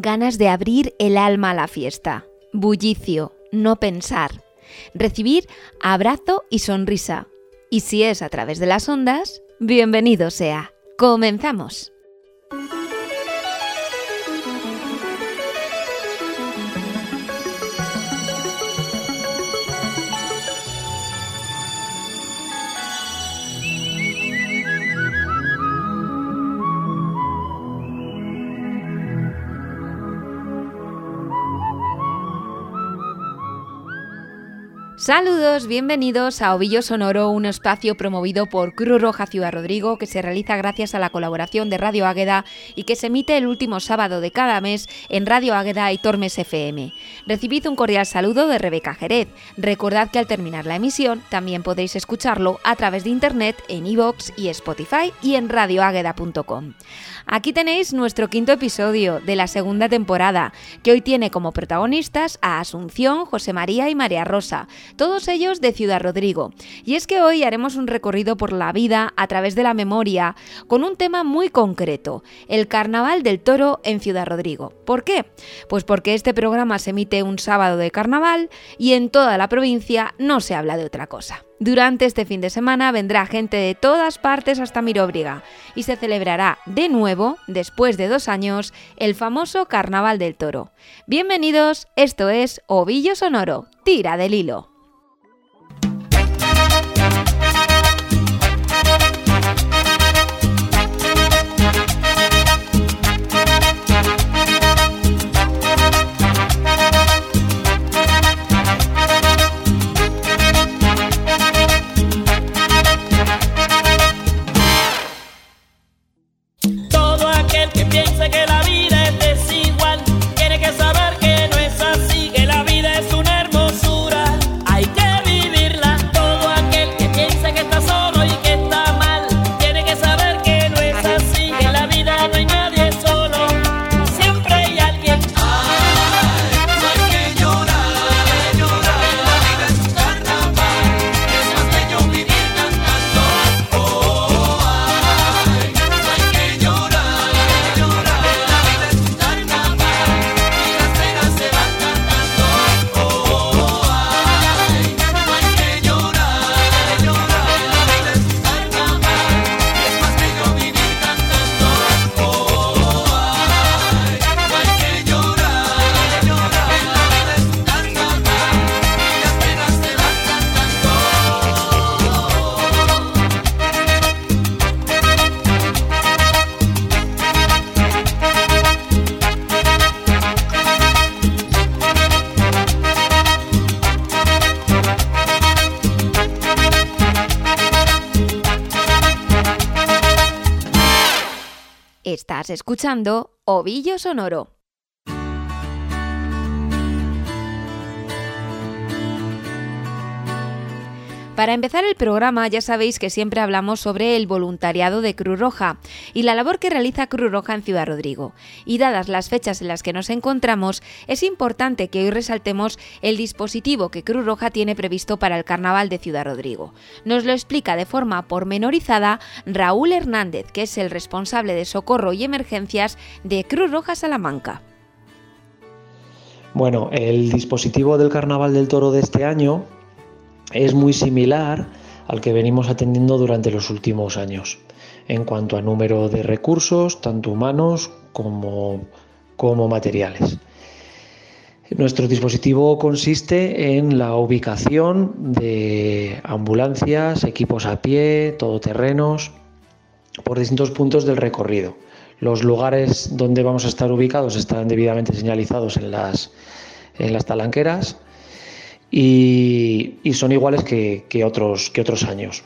ganas de abrir el alma a la fiesta. Bullicio, no pensar. Recibir abrazo y sonrisa. Y si es a través de las ondas, bienvenido sea. Comenzamos. Saludos, bienvenidos a Ovillo Sonoro, un espacio promovido por Cruz Roja Ciudad Rodrigo que se realiza gracias a la colaboración de Radio Águeda y que se emite el último sábado de cada mes en Radio Águeda y Tormes FM. Recibid un cordial saludo de Rebeca Jerez. Recordad que al terminar la emisión también podéis escucharlo a través de internet en iVoox y Spotify y en radioágueda.com. Aquí tenéis nuestro quinto episodio de la segunda temporada, que hoy tiene como protagonistas a Asunción, José María y María Rosa, todos ellos de Ciudad Rodrigo. Y es que hoy haremos un recorrido por la vida a través de la memoria, con un tema muy concreto, el Carnaval del Toro en Ciudad Rodrigo. ¿Por qué? Pues porque este programa se emite un sábado de carnaval y en toda la provincia no se habla de otra cosa. Durante este fin de semana vendrá gente de todas partes hasta Miróbriga y se celebrará de nuevo, después de dos años, el famoso Carnaval del Toro. Bienvenidos, esto es Ovillo Sonoro, tira del hilo. Escuchando Ovillo Sonoro. Para empezar el programa ya sabéis que siempre hablamos sobre el voluntariado de Cruz Roja y la labor que realiza Cruz Roja en Ciudad Rodrigo. Y dadas las fechas en las que nos encontramos, es importante que hoy resaltemos el dispositivo que Cruz Roja tiene previsto para el Carnaval de Ciudad Rodrigo. Nos lo explica de forma pormenorizada Raúl Hernández, que es el responsable de socorro y emergencias de Cruz Roja Salamanca. Bueno, el dispositivo del Carnaval del Toro de este año es muy similar al que venimos atendiendo durante los últimos años en cuanto a número de recursos, tanto humanos como, como materiales. Nuestro dispositivo consiste en la ubicación de ambulancias, equipos a pie, todoterrenos, por distintos puntos del recorrido. Los lugares donde vamos a estar ubicados están debidamente señalizados en las, en las talanqueras y, son iguales que, otros, que otros años.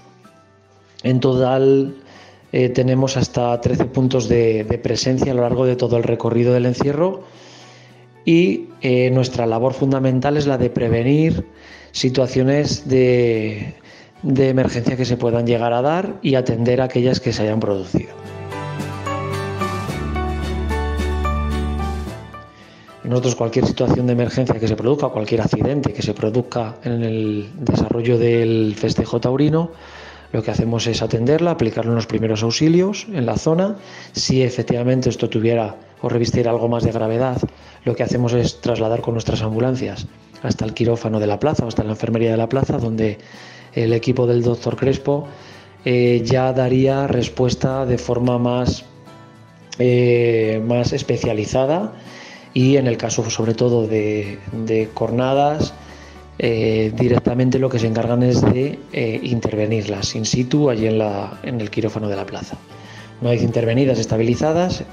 En total eh, tenemos hasta 13 puntos de, presencia a lo largo de todo el recorrido del encierro y eh, nuestra labor fundamental es la de prevenir situaciones de, de emergencia que se puedan llegar a dar y atender a aquellas que se hayan producido. Nosotros cualquier situación de emergencia que se produzca, cualquier accidente que se produzca en el desarrollo del festejo taurino, lo que hacemos es atenderla, aplicarle los primeros auxilios en la zona. Si efectivamente esto tuviera o revistiera algo más de gravedad, lo que hacemos es trasladar con nuestras ambulancias hasta el quirófano de la plaza o hasta la enfermería de la plaza, donde el equipo del doctor Crespo eh, ya daría respuesta de forma más, eh, más especializada y en el caso sobre todo de, cornadas, eh, directamente lo que se encargan es de intervenirlas in situ allí en, la, en el quirófano de la plaza. Una vez intervenidas, estabilizadas,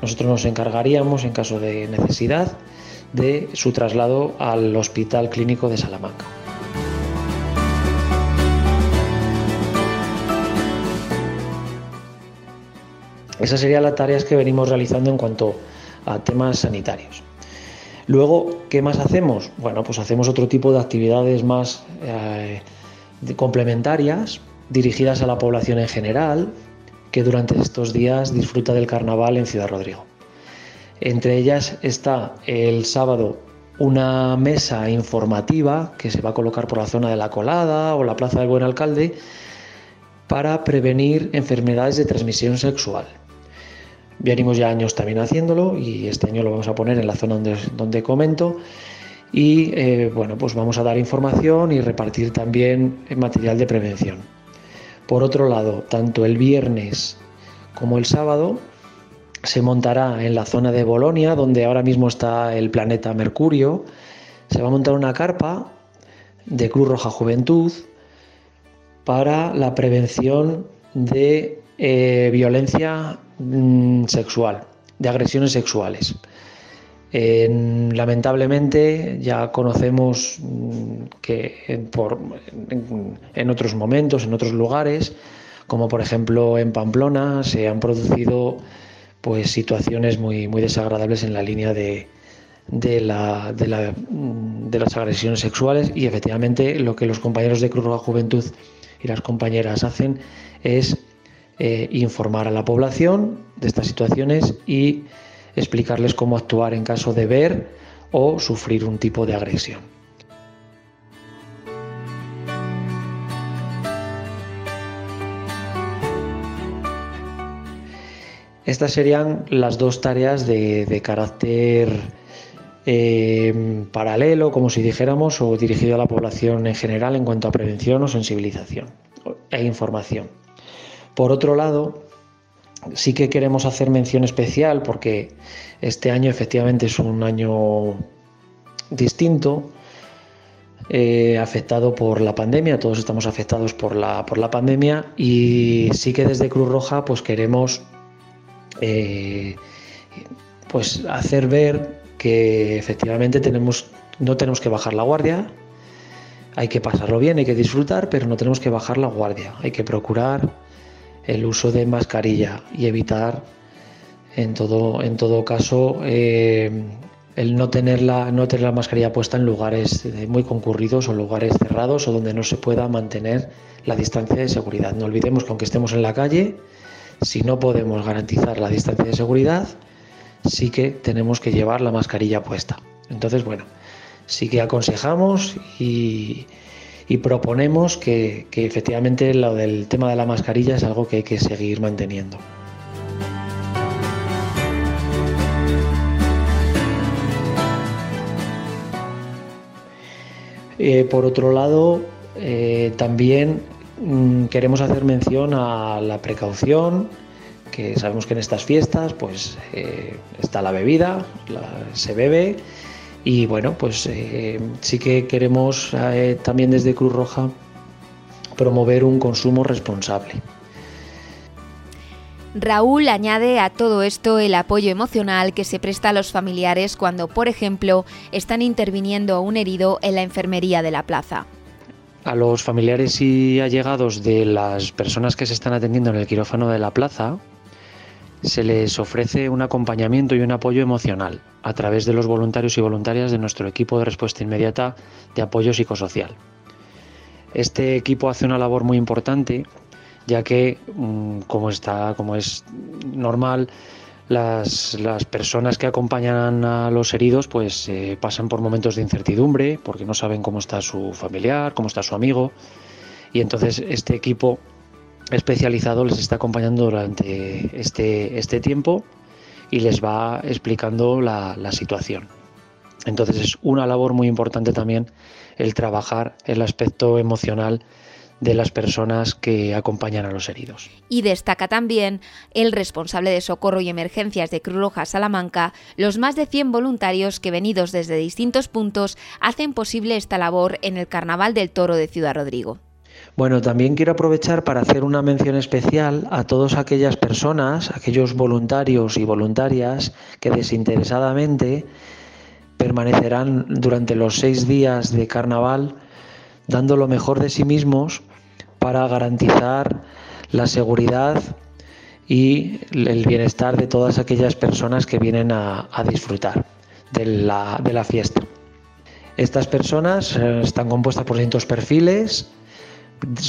nosotros nos encargaríamos en caso de necesidad de su traslado al Hospital Clínico de Salamanca. Esas serían las tareas que venimos realizando en cuanto temas sanitarios. Luego, ¿qué más hacemos? Bueno, pues hacemos otro tipo de actividades más eh, complementarias, dirigidas a la población en general, que durante estos días disfruta del carnaval en Ciudad Rodrigo. Entre ellas está el sábado una mesa informativa que se va a colocar por la zona de la Colada o la Plaza del Buen Alcalde para prevenir enfermedades de transmisión sexual. Venimos ya años también haciéndolo y este año lo vamos a poner en la zona donde, donde comento. Y eh, bueno, pues vamos a dar información y repartir también material de prevención. Por otro lado, tanto el viernes como el sábado se montará en la zona de Bolonia, donde ahora mismo está el planeta Mercurio. Se va a montar una carpa de Cruz Roja Juventud para la prevención de eh, violencia mm, sexual, de agresiones sexuales. lamentablemente ya conocemos mm, que en, otros momentos, en otros lugares, como por ejemplo en Pamplona, se han producido pues situaciones muy, muy desagradables en la línea de, de, la, de, las agresiones sexuales y efectivamente lo que los compañeros de Cruz Roja Juventud y las compañeras hacen es eh, informar a la población de estas situaciones y explicarles cómo actuar en caso de ver o sufrir un tipo de agresión. Estas serían las dos tareas de, carácter eh, paralelo, como si dijéramos, o dirigido a la población en general en cuanto a prevención o sensibilización e información. Por otro lado, sí que queremos hacer mención especial porque este año efectivamente es un año distinto, eh, afectado por la pandemia, todos estamos afectados por la, por la pandemia y sí que desde Cruz Roja pues queremos eh, pues hacer ver que efectivamente tenemos, no tenemos que bajar la guardia, hay que pasarlo bien, hay que disfrutar, pero no tenemos que bajar la guardia, hay que procurar el uso de mascarilla y evitar en todo, en todo caso eh, el no tener, la, no tener la mascarilla puesta en lugares muy concurridos o lugares cerrados o donde no se pueda mantener la distancia de seguridad. No olvidemos que aunque estemos en la calle, si no podemos garantizar la distancia de seguridad, sí que tenemos que llevar la mascarilla puesta. Entonces, bueno, sí que aconsejamos y, y proponemos que, efectivamente lo del tema de la mascarilla es algo que hay que seguir manteniendo. Eh, por otro lado, eh, también mm, queremos hacer mención a la precaución, que sabemos que en estas fiestas pues eh, está la bebida, se bebe y bueno, pues eh, sí que queremos eh, también desde Cruz Roja promover un consumo responsable. Raúl añade a todo esto el apoyo emocional que se presta a los familiares cuando, por ejemplo, están interviniendo a un herido en la enfermería de la plaza. A los familiares y allegados de las personas que se están atendiendo en el quirófano de la plaza, se les ofrece un acompañamiento y un apoyo emocional a través de los voluntarios y voluntarias de nuestro equipo de respuesta inmediata de apoyo psicosocial. Este equipo hace una labor muy importante ya que mm, como está como es normal las, personas que acompañan a los heridos pues eh, pasan por momentos de incertidumbre porque no saben cómo está su familiar, cómo está su amigo y entonces este equipo especializado les está acompañando durante este, este tiempo y les va explicando la, la situación. Entonces es una labor muy importante también el trabajar el aspecto emocional de las personas que acompañan a los heridos. Y destaca también el responsable de socorro y emergencias de Cruz Roja Salamanca, los más de 100 voluntarios que venidos desde distintos puntos hacen posible esta labor en el Carnaval del Toro de Ciudad Rodrigo. Bueno, también quiero aprovechar para hacer una mención especial a todas aquellas personas, aquellos voluntarios y voluntarias que desinteresadamente permanecerán durante los seis días de carnaval dando lo mejor de sí mismos para garantizar la seguridad y el bienestar de todas aquellas personas que vienen a, disfrutar de la, de la, fiesta. Estas personas eh, están compuestas por distintos perfiles,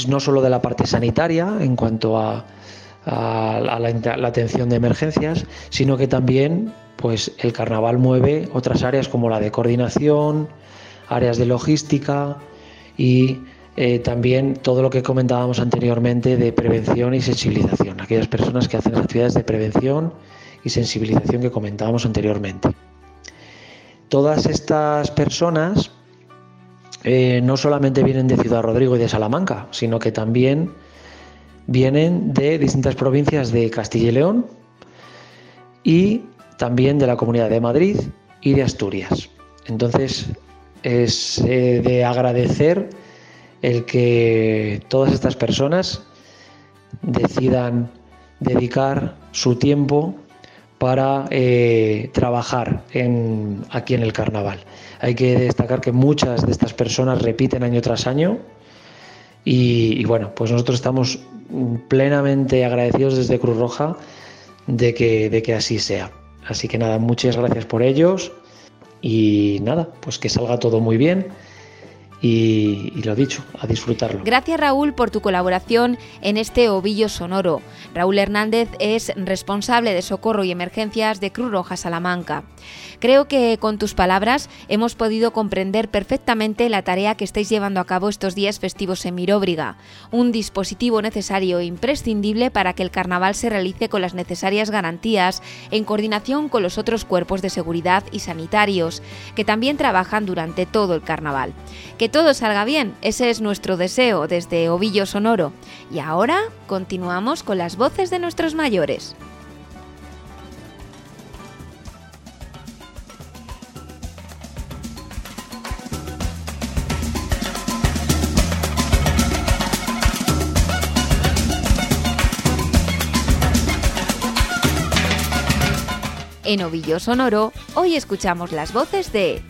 no solo de la parte sanitaria en cuanto a, la, atención de emergencias, sino que también pues, el carnaval mueve otras áreas como la de coordinación, áreas de logística, y eh, también todo lo que comentábamos anteriormente de prevención y sensibilización, aquellas personas que hacen las actividades de prevención y sensibilización que comentábamos anteriormente. Todas estas personas eh, no solamente vienen de Ciudad Rodrigo y de Salamanca, sino que también vienen de distintas provincias de Castilla y León y también de la Comunidad de Madrid y de Asturias. Entonces, es de agradecer el que todas estas personas decidan dedicar su tiempo para eh, trabajar aquí en el carnaval. Hay que destacar que muchas de estas personas repiten año tras año y, bueno, pues nosotros estamos plenamente agradecidos desde Cruz Roja de que, de que así sea. Así que nada, muchas gracias por ellos y nada, pues que salga todo muy bien y, lo dicho, a disfrutarlo. Gracias Raúl por tu colaboración en este ovillo sonoro. Raúl Hernández es responsable de socorro y emergencias de Cruz Roja Salamanca. Creo que con tus palabras hemos podido comprender perfectamente la tarea que estáis llevando a cabo estos días festivos en Miróbriga, un dispositivo necesario e imprescindible para que el carnaval se realice con las necesarias garantías en coordinación con los otros cuerpos de seguridad y sanitarios, que también trabajan durante todo el carnaval. Todo salga bien, ese es nuestro deseo desde Ovillo Sonoro. Y ahora continuamos con las voces de nuestros mayores. En Ovillo Sonoro, hoy escuchamos las voces de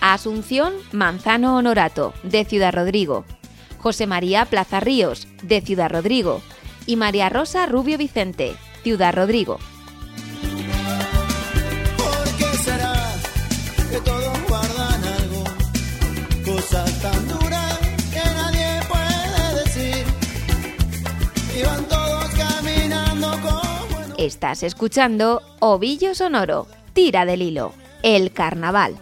Asunción Manzano Honorato, de Ciudad Rodrigo, José María Plaza Ríos, de Ciudad Rodrigo, y María Rosa Rubio Vicente, Ciudad Rodrigo. Estás escuchando Ovillo Sonoro, Tira del Hilo, el carnaval.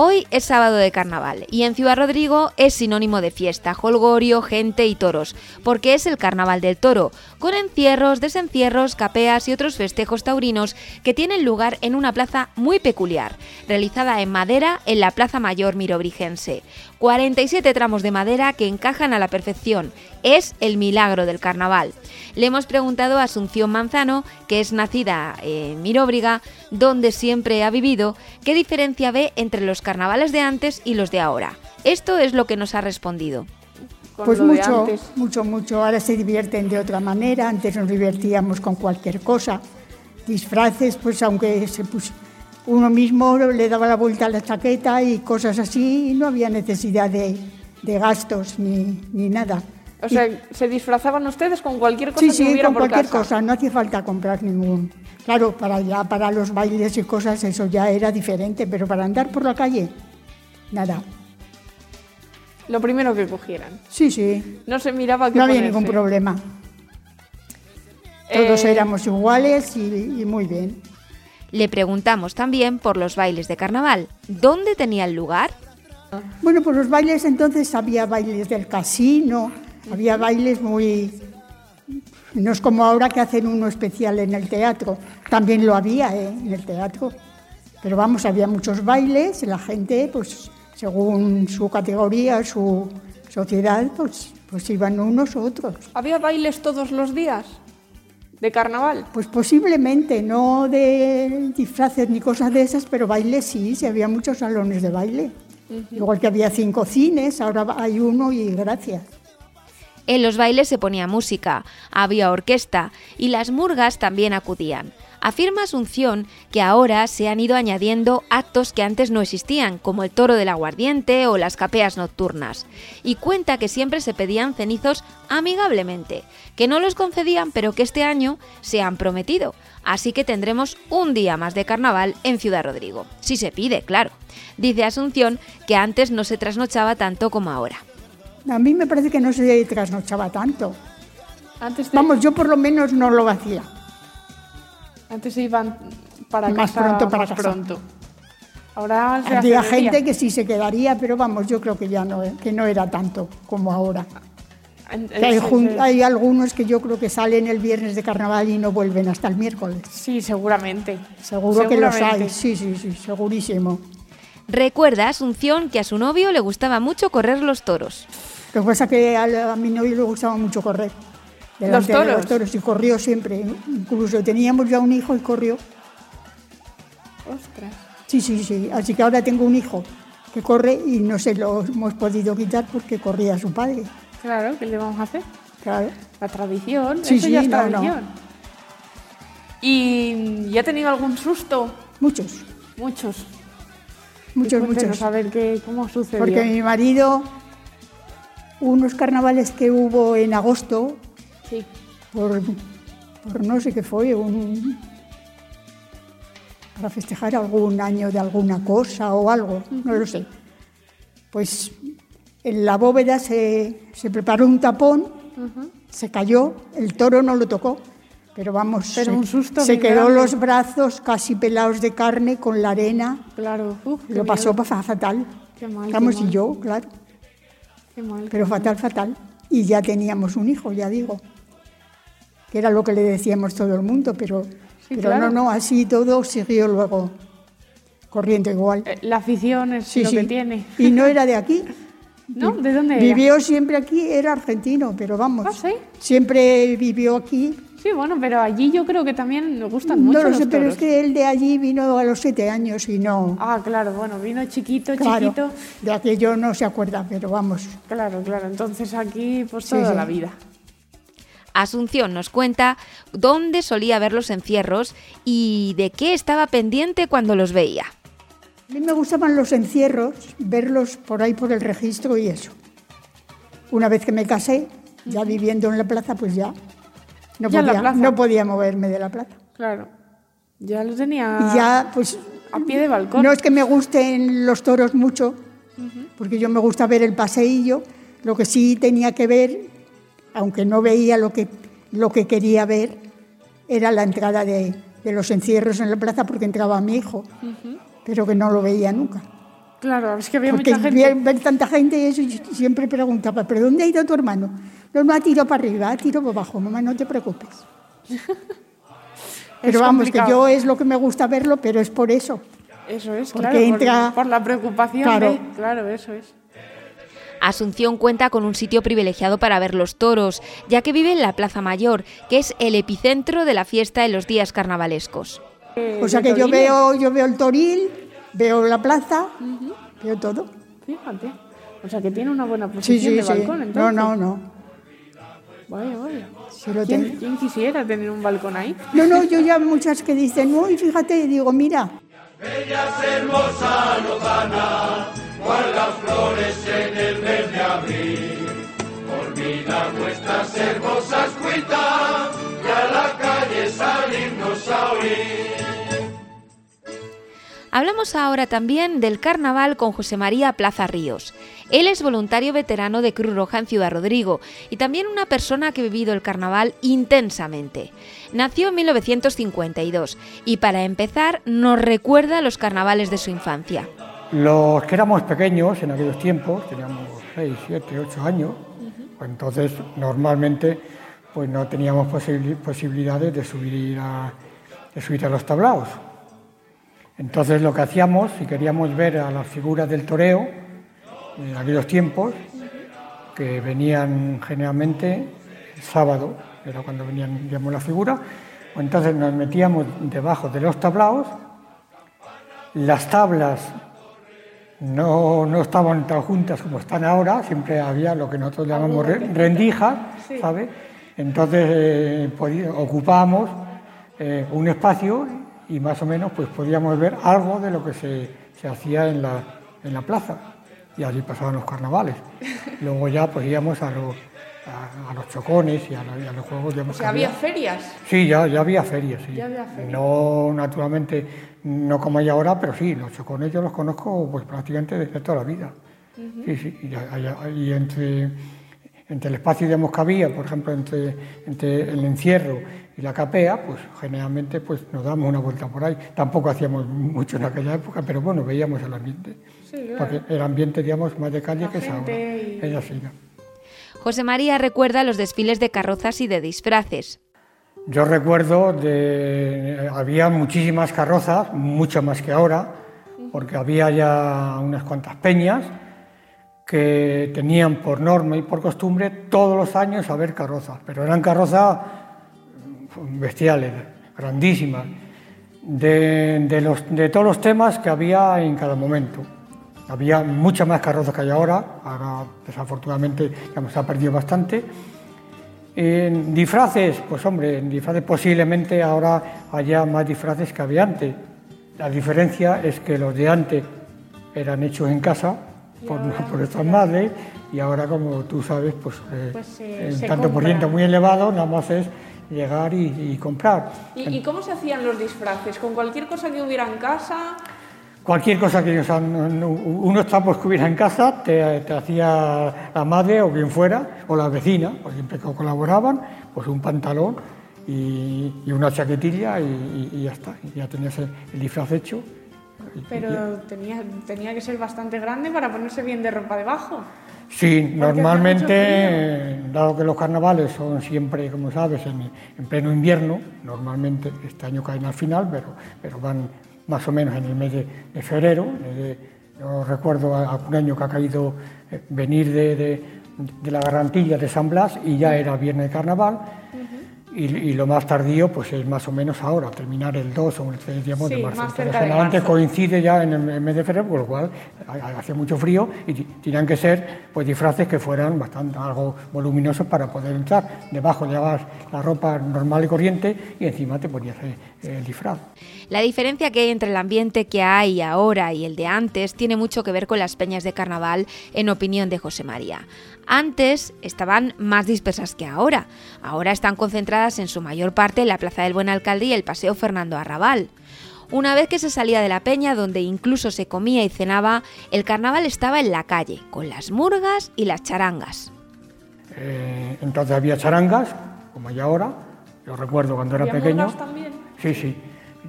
Hoy es sábado de carnaval y en Ciudad Rodrigo es sinónimo de fiesta, holgorio, gente y toros, porque es el carnaval del toro, con encierros, desencierros, capeas y otros festejos taurinos que tienen lugar en una plaza muy peculiar, realizada en madera en la Plaza Mayor Mirobrigense. 47 tramos de madera que encajan a la perfección. Es el milagro del carnaval. Le hemos preguntado a Asunción Manzano, que es nacida en Miróbriga, donde siempre ha vivido, qué diferencia ve entre los carnavales de antes y los de ahora. Esto es lo que nos ha respondido. Pues mucho, mucho, mucho. Ahora se divierten de otra manera. Antes nos divertíamos con cualquier cosa. Disfraces, pues aunque se uno mismo le daba la vuelta a la chaqueta y cosas así, y no había necesidad de, gastos ni, ni, nada. O sea, ¿se disfrazaban ustedes con cualquier cosa sí, que sí, hubiera con cualquier cosa, no hacía falta comprar ningún. Claro, para ya para los bailes y cosas eso ya era diferente, pero para andar por la calle, nada. Lo primero que cogieran. Sí, sí. No se miraba que No había ningún problema. Todos Eh, éramos iguales y, y muy bien. Le preguntamos también por los bailes de carnaval. ¿Dónde tenían lugar? Bueno, pues los bailes entonces había bailes del casino, había bailes muy... No es como ahora que hacen uno especial en el teatro. También lo había ¿eh? en el teatro. Pero vamos, había muchos bailes, la gente, pues según su categoría, su sociedad, pues, pues iban unos u otros. ¿Había bailes todos los días? ¿De carnaval? Pues posiblemente, no de disfraces ni cosas de esas, pero bailes sí, sí había muchos salones de baile. Igual que había cinco cines, ahora hay uno y gracias. En los bailes se ponía música, había orquesta y las murgas también acudían. Afirma Asunción que ahora se han ido añadiendo actos que antes no existían, como el toro del aguardiente o las capeas nocturnas, y cuenta que siempre se pedían cenizos amigablemente, que no los concedían pero que este año se han prometido, así que tendremos un día más de carnaval en Ciudad Rodrigo, si se pide, claro. Dice Asunción que antes no se trasnochaba tanto como ahora. A mí me parece que no se trasnochaba tanto. Antes, de- Vamos, yo por lo menos no lo hacía. Antes se iban para Más casa pronto para más casa. pronto. Ahora se Había de gente que sí se quedaría, pero vamos, yo creo que ya no, que no era tanto como ahora. Que hay, algunos que yo creo que salen el viernes de carnaval y no vuelven hasta el miércoles. Sí, seguramente. Seguro que los hay, sí, sí, sí, segurísimo. Recuerda Asunción que a su novio le gustaba mucho correr los toros. Lo que pasa es que a, a mi novio le gustaba mucho correr. De toros? los toros y corrió siempre. Incluso teníamos ya un hijo y corrió. Ostras. Sí, sí, sí. Así que ahora tengo un hijo que corre y no se lo hemos podido quitar porque corría su padre. Claro, ¿qué le vamos a hacer? Claro. La tradición, Sí, eso sí, ya es no, no. tradición. ¿Y ya ha tenido algún susto? Muchos, Muchos. muchos, muchos. A ver qué, cómo sucedió. Porque mi marido, unos carnavales que hubo en agosto, Sí. por, por no sé qué fue, un, para festejar algún año de alguna cosa o algo, no lo sé. Pues en la bóveda se, se preparó un tapón, se cayó, el toro no lo tocó, pero vamos, Pero se, un susto se bien quedó grande. los brazos casi pelados de carne con la arena, Claro. Uf, lo pasó miedo. fatal. Qué mal, qué Vamos, mal. y yo, claro, Qué mal. pero fatal, fatal. Y ya teníamos un hijo, ya digo, que era lo que le decíamos todo el mundo, pero, Sí, pero claro. no, no, así todo siguió luego corriendo igual. Eh, La afición es Sí, lo sí. que tiene. Y no era de aquí. ¿No? ¿De dónde era? Vivió siempre aquí, era argentino, pero vamos. Ah, ¿sí? Siempre vivió aquí. Sí, bueno, pero allí yo creo que también nos gustan No mucho lo los sé, pero toros. es que él de allí vino a los siete años y no. Ah, claro, bueno, vino chiquito, claro, chiquito. de aquello no se acuerda, pero vamos. Claro, claro. Entonces aquí, pues Sí, toda sí. la vida. Asunción nos cuenta dónde solía ver los encierros y de qué estaba pendiente cuando los veía. A mí me gustaban los encierros, verlos por ahí por el registro y eso. Una vez que me casé, ya viviendo en la plaza, pues ya no, Ya podía, no podía moverme de la plaza. Claro. Ya lo tenía Y ya, pues, a pie de balcón. no es que me gusten los toros mucho, porque yo me gusta ver el paseillo, lo que sí tenía que ver, aunque no veía lo que, lo que quería ver, era la entrada de, de los encierros en la plaza porque entraba mi hijo, pero que no lo veía nunca. Claro, es que había Porque mucha gente. ver, ver tanta gente y eso, siempre preguntaba, ¿pero dónde ha ido tu hermano? No, no ha tirado para arriba, ha tirado para abajo, mamá, no te preocupes. Pero vamos, complicado. que yo es lo que me gusta verlo, pero es por eso. Eso es, Porque claro. por- entra- Por, la preocupación. Claro. de- claro, eso es. Asunción cuenta con un sitio privilegiado para ver los toros, ya que vive en la Plaza Mayor, que es el epicentro de la fiesta en los días carnavalescos. O sea que yo veo, yo veo el toril, veo la plaza, veo todo. Fíjate. O sea que tiene una buena posición sí, de sí. balcón, No, entonces. no, no. Vaya, vaya. Sí lo ¿Quién, quisiera tener un balcón ahí? No, no, yo ya muchas que dicen, uy, fíjate, y digo, mira, Hablamos ahora también del carnaval con José María Plaza Ríos. Él es voluntario veterano de Cruz Roja en Ciudad Rodrigo y también una persona que ha vivido el carnaval intensamente. Nació en 1952 y para empezar nos recuerda los carnavales de su infancia. Los que éramos pequeños en aquellos tiempos, teníamos 6, 7, 8 años, pues entonces normalmente pues no teníamos posibilidades de subir, a, de subir a los tablaos. Entonces lo que hacíamos, si queríamos ver a las figuras del toreo, en aquellos tiempos, que venían generalmente el sábado, era cuando venían digamos, la figura, pues entonces nos metíamos debajo de los tablaos, las tablas no, no estaban tan juntas como están ahora, siempre había lo que nosotros llamamos rendijas, ¿sabes? Entonces eh, ocupábamos eh, un espacio y más o menos pues podíamos ver algo de lo que se, se hacía en la, en la, plaza y allí pasaban los carnavales. Luego ya pues íbamos a, los, a, los chocones y a, los juegos de... O sea, ¿había ferias? Sí, ya, ya había ferias, sí. No, naturalmente, no como hay ahora, pero sí, los chocones yo los conozco pues prácticamente desde toda la vida. Sí, sí, y, y entre entre el espacio que había, por ejemplo, entre, entre, el encierro y la capea, pues generalmente pues, nos damos una vuelta por ahí. Tampoco hacíamos mucho en aquella época, pero bueno, veíamos el ambiente. Porque el ambiente, digamos, más de calle que es ahora. Ella sí, José María recuerda los desfiles de carrozas y de disfraces. Yo recuerdo de había muchísimas carrozas, mucho más que ahora, porque había ya unas cuantas peñas que tenían por norma y por costumbre todos los años a ver carrozas, pero eran carrozas bestiales, grandísimas, de todos los temas que había en cada momento. Había muchas más carrozas que hay ahora, ahora desafortunadamente ya se ha perdido bastante. En disfraces, pues hombre, en disfraces posiblemente ahora haya más disfraces que había antes. La diferencia es que los de antes eran hechos en casa por, por estas madres y ahora como tú sabes, pues, eh, pues tanto por ciento muy elevado, nada más es llegar y, comprar. ¿Y, cómo se hacían los disfraces? ¿Con cualquier cosa que hubiera en casa? Cualquier cosa que ellos unos trapos que hubiera en casa te, te, hacía la madre o quien fuera, o la vecina, pues siempre colaboraban, pues un pantalón y, una chaquetilla y, ya está, y ya tenías el disfraz hecho. Pero tenía, tenía que ser bastante grande para ponerse bien de ropa debajo. Sí, normalmente, dado que los carnavales son siempre, como sabes, en, pleno invierno, normalmente este año caen al final, pero, pero van más o menos en el mes de, febrero. yo recuerdo algún año que ha caído eh, venir de, de, la garantilla de San Blas y ya era viernes de carnaval y, lo más tardío pues es más o menos ahora, terminar el 2 o el 3 digamos, de marzo. Generalmente coincide ya en el mes de febrero, por lo cual hace mucho frío y tenían que ser pues disfraces que fueran bastante algo voluminosos para poder entrar. Debajo llevabas la ropa normal y corriente y encima te ponías el disfraz. La diferencia que hay entre el ambiente que hay ahora y el de antes tiene mucho que ver con las peñas de carnaval, en opinión de José María. Antes estaban más dispersas que ahora. Ahora están concentradas en su mayor parte en la Plaza del Buen Alcalde y el Paseo Fernando Arrabal. Una vez que se salía de la peña, donde incluso se comía y cenaba, el carnaval estaba en la calle, con las murgas y las charangas. Eh, entonces había charangas, como hay ahora. Yo recuerdo cuando era pequeño. También? Sí, sí.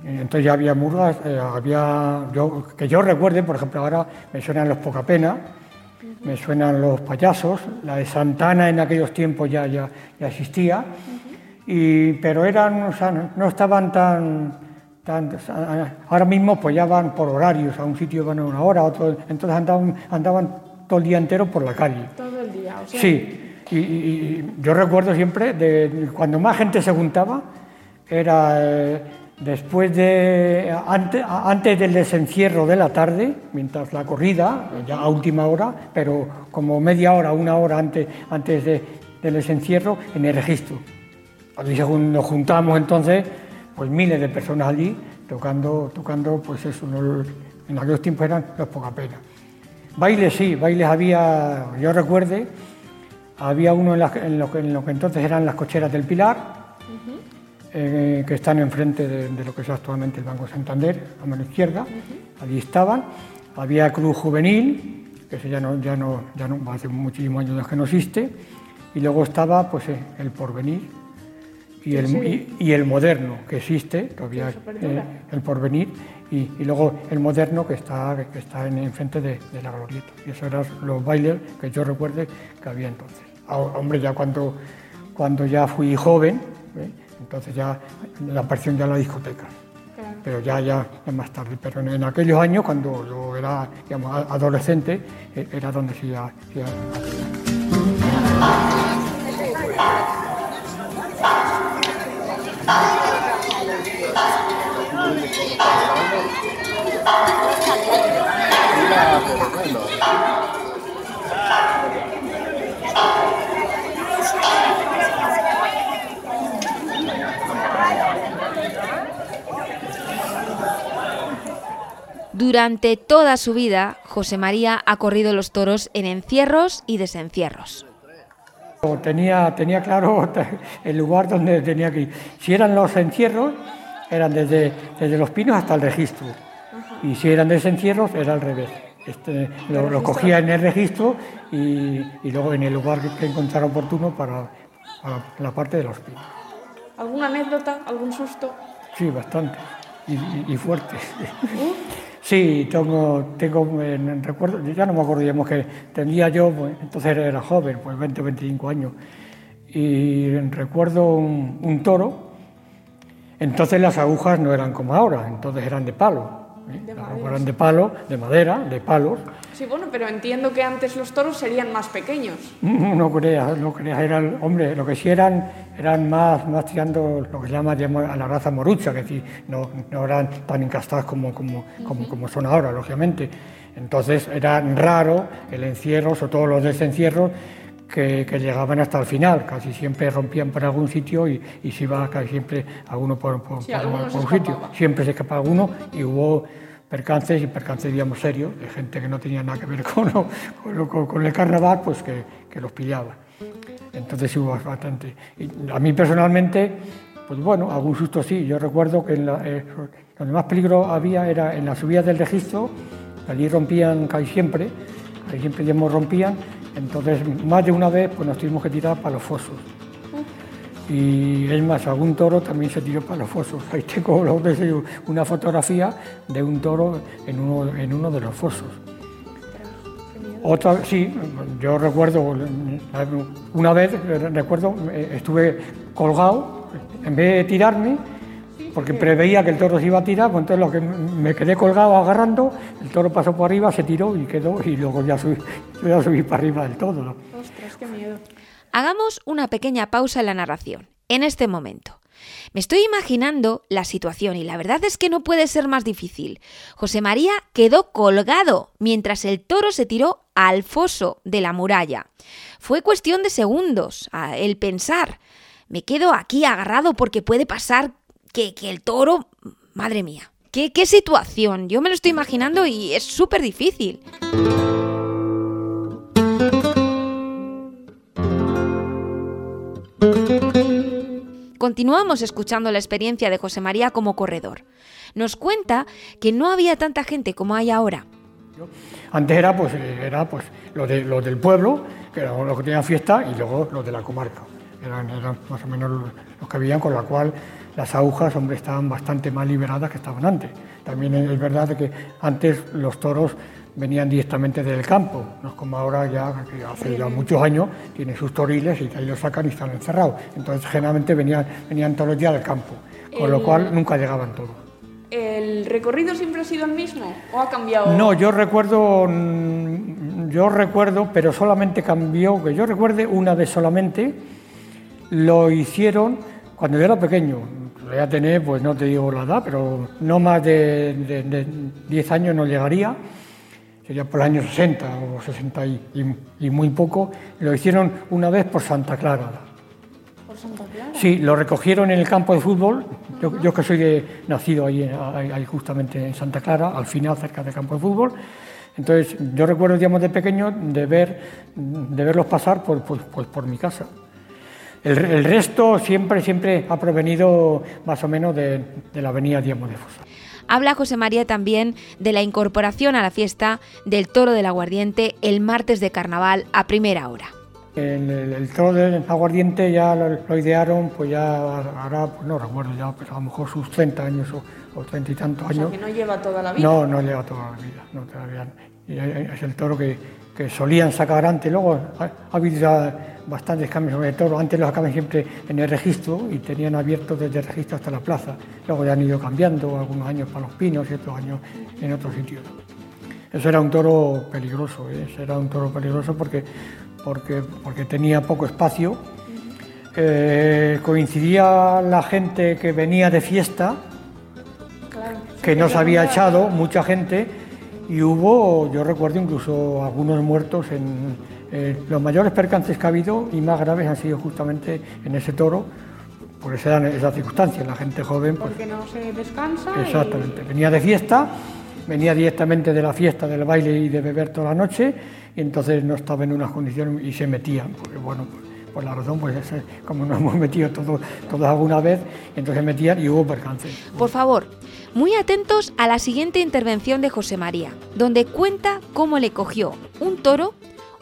Entonces ya había murgas, eh, había, yo, que yo recuerde, por ejemplo, ahora me suenan los Pocapena, me suenan los payasos, la de Santana en aquellos tiempos ya, ya, ya existía, y, pero eran, o sea, no estaban tan, tan, ahora mismo pues ya van por horarios, a un sitio van a una hora, otro, entonces andaban, andaban todo el día entero por la calle. Todo el día, o sea... Sí, y, yo recuerdo siempre de cuando más gente se juntaba, era... Eh, Después de, antes, del desencierro de la tarde, mientras la corrida, ya a última hora, pero como media hora, una hora antes, antes del desencierro, en el registro. nos juntamos entonces, pues miles de personas allí, tocando, tocando pues eso, en aquellos tiempos eran los poca pena. Bailes sí, bailes había, yo recuerde, había uno en, lo, que, entonces eran las cocheras del Pilar, eh, que están enfrente de, lo que es actualmente el Banco Santander, a mano izquierda. Allí estaban. Había Cruz Juvenil, que ese ya no, ya no, ya no hace muchísimos años que no existe. Y luego estaba pues, eh, el Porvenir y el, y, el Moderno, que existe, todavía eh, el Porvenir, y, y, luego el Moderno, que está, que está en, enfrente de, de la glorieta. Y esos eran los bailes que yo recuerde que había entonces. Ah, hombre, ya cuando, cuando ya fui joven, entonces ya la aparición ya en la discoteca. Pero ya, ya más tarde. Pero en, aquellos años, cuando yo era adolescente, e, era donde se iba. Durante toda su vida, José María ha corrido los toros en encierros y desencierros. Tenía, tenía claro el lugar donde tenía que ir. Si eran los encierros, eran desde, desde los pinos hasta el registro. Y si eran desencierros, era al revés. Este, lo, cogía en el registro y, luego en el lugar que encontrara oportuno para, la parte de los pinos. ¿Alguna anécdota, algún susto? Sí, bastante. Y, fuerte. Sí, tengo, tengo en recuerdo, ya no me acuerdo, que tenía yo, pues, entonces era joven, pues 20 o 25 años, y recuerdo un, toro, entonces las agujas no eran como ahora, entonces eran de palo, ¿eh? eran de palo, de madera, de palos. Sí, bueno, pero entiendo que antes los toros serían más pequeños. No creas, no creas, eran, hombre, lo que sí eran eran más, más tirando lo que se llama a la raza morucha, que decir, no, no eran tan encastadas como, como, como, como, son ahora, lógicamente. Entonces era raro el encierro, o todos los desencierros, que, que, llegaban hasta el final, casi siempre rompían por algún sitio y, y se iba casi siempre alguno por, por, por un sitio, siempre se escapaba uno y hubo percances y percances, digamos, serios, de gente que no tenía nada que ver con, con, con el carnaval, pues que, que los pillaba. Entonces hubo bastante. Y a mí personalmente, pues bueno, algún susto sí. Yo recuerdo que en la, eh, donde más peligro había era en las subidas del registro, allí rompían casi siempre, ahí siempre ya rompían, entonces más de una vez pues nos tuvimos que tirar para los fosos. Y es más, algún toro también se tiró para los fosos. Ahí tengo una fotografía de un toro en uno, en uno de los fosos. Otra, sí, yo recuerdo, una vez, recuerdo, estuve colgado, en vez de tirarme, porque preveía que el toro se iba a tirar, pues entonces lo que me quedé colgado agarrando, el toro pasó por arriba, se tiró y quedó, y luego ya subí, ya subí para arriba del todo. Ostras, qué miedo. Hagamos una pequeña pausa en la narración, en este momento. Me estoy imaginando la situación y la verdad es que no puede ser más difícil. José María quedó colgado mientras el toro se tiró al foso de la muralla. Fue cuestión de segundos el pensar, me quedo aquí agarrado porque puede pasar que, el toro... Madre mía, ¿qué, qué situación. Yo me lo estoy imaginando y es súper difícil. Continuamos escuchando la experiencia de José María como corredor. Nos cuenta que no había tanta gente como hay ahora. Antes era pues era pues los, de, del pueblo, que eran los que tenían fiesta, y luego los de la comarca. Eran, más o menos los que habían, con la cual las agujas, hombre, estaban bastante más liberadas que estaban antes. También es verdad que antes los toros venían directamente del campo, no es como ahora ya, que hace ya muchos años, tienen sus toriles y ahí los sacan y están encerrados. Entonces generalmente venían, venían todos los días del campo, con lo cual nunca llegaban todos. ¿El recorrido siempre ha sido el mismo o ha cambiado? No, yo recuerdo, mm, yo recuerdo, pero solamente cambió, que yo recuerde una vez solamente, lo hicieron cuando yo era pequeño, voy a tener, pues no te digo la edad, pero no más de 10 años no llegaría, sería por el año 60 o 60 y, muy poco, lo hicieron una vez por Santa Clara. ¿Por Santa Clara? Sí, lo recogieron en el campo de fútbol, yo, que soy nacido ahí, ahí, justamente en Santa Clara, al final cerca del campo de fútbol, entonces yo recuerdo, digamos, de pequeño de, ver, de verlos pasar por, por, por mi casa. El, resto siempre, siempre ha provenido más o menos de, la avenida Diamos de Fosa. Habla José María también de la incorporación a la fiesta del toro del aguardiente el martes de carnaval a primera hora. El, toro del aguardiente ya lo, idearon, pues ya ahora, pues no recuerdo ya, pues a lo mejor sus 30 años o, 30 y tantos años. O sea, que no lleva toda la vida. No, no lleva toda la vida, no todavía. es el toro que, que solían sacar antes, luego ha, habido ya bastantes cambios sobre toro, antes los sacaban siempre en el registro y tenían abierto desde el registro hasta la plaza, luego ya han ido cambiando, algunos años para los pinos y otros años en otros sitios. Eso era un toro peligroso, ¿eh? era un toro peligroso porque, porque, porque tenía poco espacio, eh, coincidía la gente que venía de fiesta, que no se había echado, mucha gente, y hubo, yo recuerdo incluso algunos muertos en eh, los mayores percances que ha habido y más graves han sido justamente en ese toro, por esa, esa circunstancia, la gente joven. Pues, Porque no se descansa. Exactamente, venía de fiesta, venía directamente de la fiesta, del baile y de beber toda la noche, y entonces no estaba en unas condiciones y se metían, porque bueno, por la razón, pues como nos hemos metido todos, todos alguna vez, entonces metían y hubo percances. Por favor, muy atentos a la siguiente intervención de José María, donde cuenta cómo le cogió un toro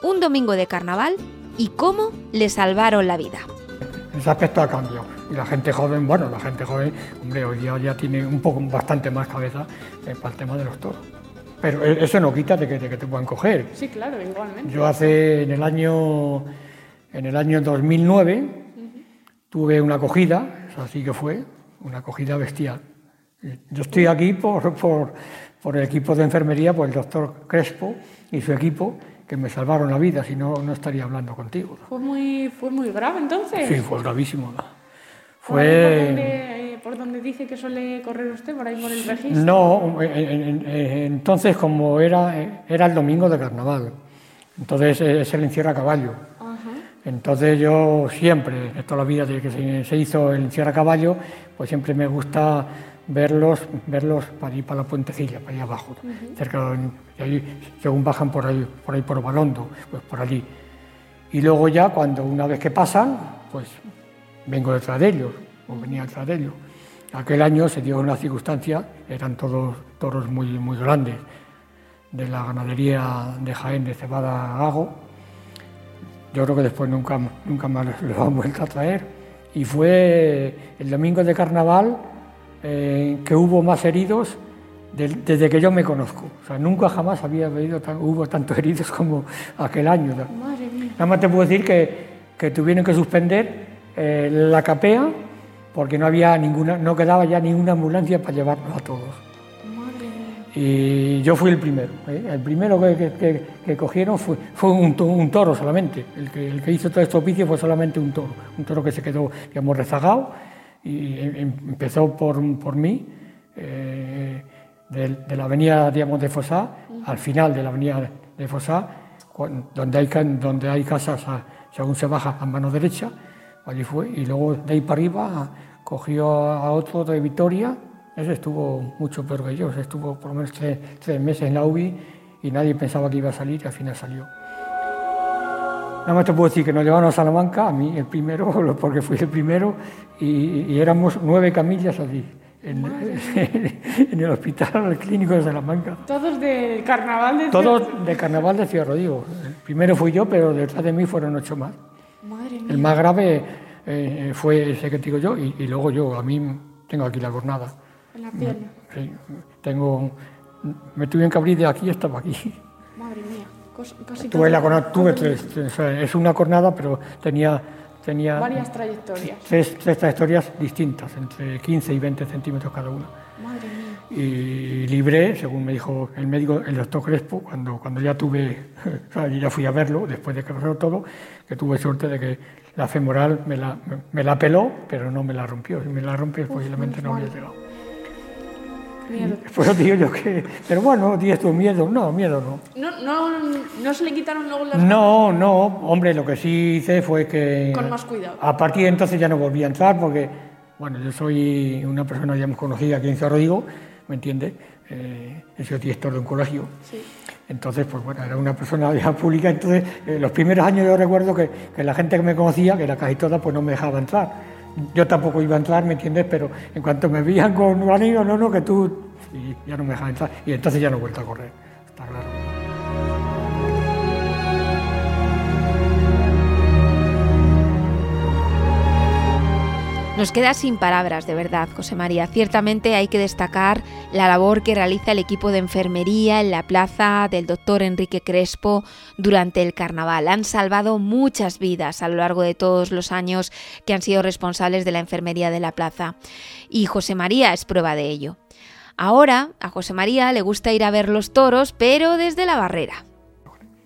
un domingo de carnaval y cómo le salvaron la vida. Ese aspecto ha cambiado. Y la gente joven, bueno, la gente joven, hombre, hoy día ya tiene un poco, bastante más cabeza eh, para el tema de los toros. Pero e, eso no quita de que, te puedan coger. Sí, claro, igualmente. Yo hace, en el año, en el año 2009, tuve una acogida, así que fue, una acogida bestial. Yo estoy aquí por, por, por, el equipo de enfermería, por el doctor Crespo y su equipo, que me salvaron la vida, si no, no estaría hablando contigo. ¿Fue muy, fue muy grave entonces? Sí, fue gravísimo. Fue... ¿Por, dónde, dice que suele correr usted? ¿Por ahí por el registro? No, entonces como era, era el domingo de carnaval, entonces es el encierra caballo. Entonces yo siempre, toda la vida desde que se, hizo el encierra caballo, pues siempre me gusta verlos, verlos para ir para la puentecilla, para allá abajo, cerca de ahí, según bajan por ahí, por ahí por Balondo, pues por allí. Y luego ya cuando una vez que pasan, pues vengo detrás de ellos, o venía detrás de ellos. Aquel año se dio una circunstancia, eran todos toros muy, muy grandes, de la ganadería de Jaén de Cebada Gago, yo creo que después nunca, nunca más lo han vuelto a traer. Y fue el domingo de carnaval eh, que hubo más heridos desde que yo me conozco. O sea, nunca jamás había habido hubo tantos heridos como aquel año. Nada más te puedo decir que, que tuvieron que suspender eh, la capea porque no había ninguna, no quedaba ya ninguna ambulancia para llevarnos a todos. Y yo fui el primero. ¿eh? El primero que, cogieron fue, fue un, toro solamente. El que, el que hizo todo este oficio fue solamente un toro. Un toro que se quedó, digamos, rezagado y em, empezó por, por mí, eh, de, la avenida, digamos, de Fosá, al final de la avenida de Fosá, donde hay, donde hay casas, según se baja a mano derecha, allí fue. Y luego de ahí para arriba cogió a otro de Vitoria ese estuvo mucho peor que yo, estuvo por lo menos tres, meses en la UBI y nadie pensaba que iba a salir y al final salió. Nada más te puedo decir que nos llevaron a Salamanca, a mí el primero, porque fui el primero, y, éramos nueve camillas allí, en, en, el hospital clínico de Salamanca. ¿Todos de carnaval de Todos de carnaval de Ciudad Rodrigo. El primero fui yo, pero detrás de mí fueron ocho más. Madre El más grave eh, fue ese que digo yo, y, y luego yo, a mí tengo aquí la jornada. En la pierna. Sí, tengo, me tuve que abrir de aquí hasta aquí. Madre mía, casi tuve la cornada, tuve tres, es una cornada, pero tenía, tenía varias trayectorias. Tres, tres, trayectorias distintas, entre 15 y 20 centímetros cada una. Madre mía. Y libré, según me dijo el médico, el doctor Crespo, cuando, cuando ya tuve, ya fui a verlo, después de que lo todo, que tuve suerte de que la femoral me la, me la peló, pero no me la rompió. Si me la rompe, posiblemente no habría llegado. Miedo. Pues digo yo que. Pero bueno, tienes tu miedo. No, miedo no. No, no. no se le quitaron luego las. No, no. Hombre, lo que sí hice fue que. Con más cuidado. A partir de entonces ya no volví a entrar porque, bueno, yo soy una persona ya hemos conocida aquí en Ciudad Rodrigo, ¿me entiendes? Eh, he sido director de un colegio. Sí. Entonces, pues bueno, era una personalidad pública, entonces eh, los primeros años yo recuerdo que, que, la gente que me conocía, que era casi toda, pues no me dejaba entrar. Yo tampoco iba a entrar, ¿me entiendes? Pero en cuanto me veían con un anillo, no, no, que tú, ya no me dejaban entrar, y entonces ya no he vuelto a correr, Nos queda sin palabras, de verdad, José María. Ciertamente hay que destacar la labor que realiza el equipo de enfermería en la plaza del doctor Enrique Crespo durante el carnaval. Han salvado muchas vidas a lo largo de todos los años que han sido responsables de la enfermería de la plaza. Y José María es prueba de ello. Ahora a José María le gusta ir a ver los toros, pero desde la barrera.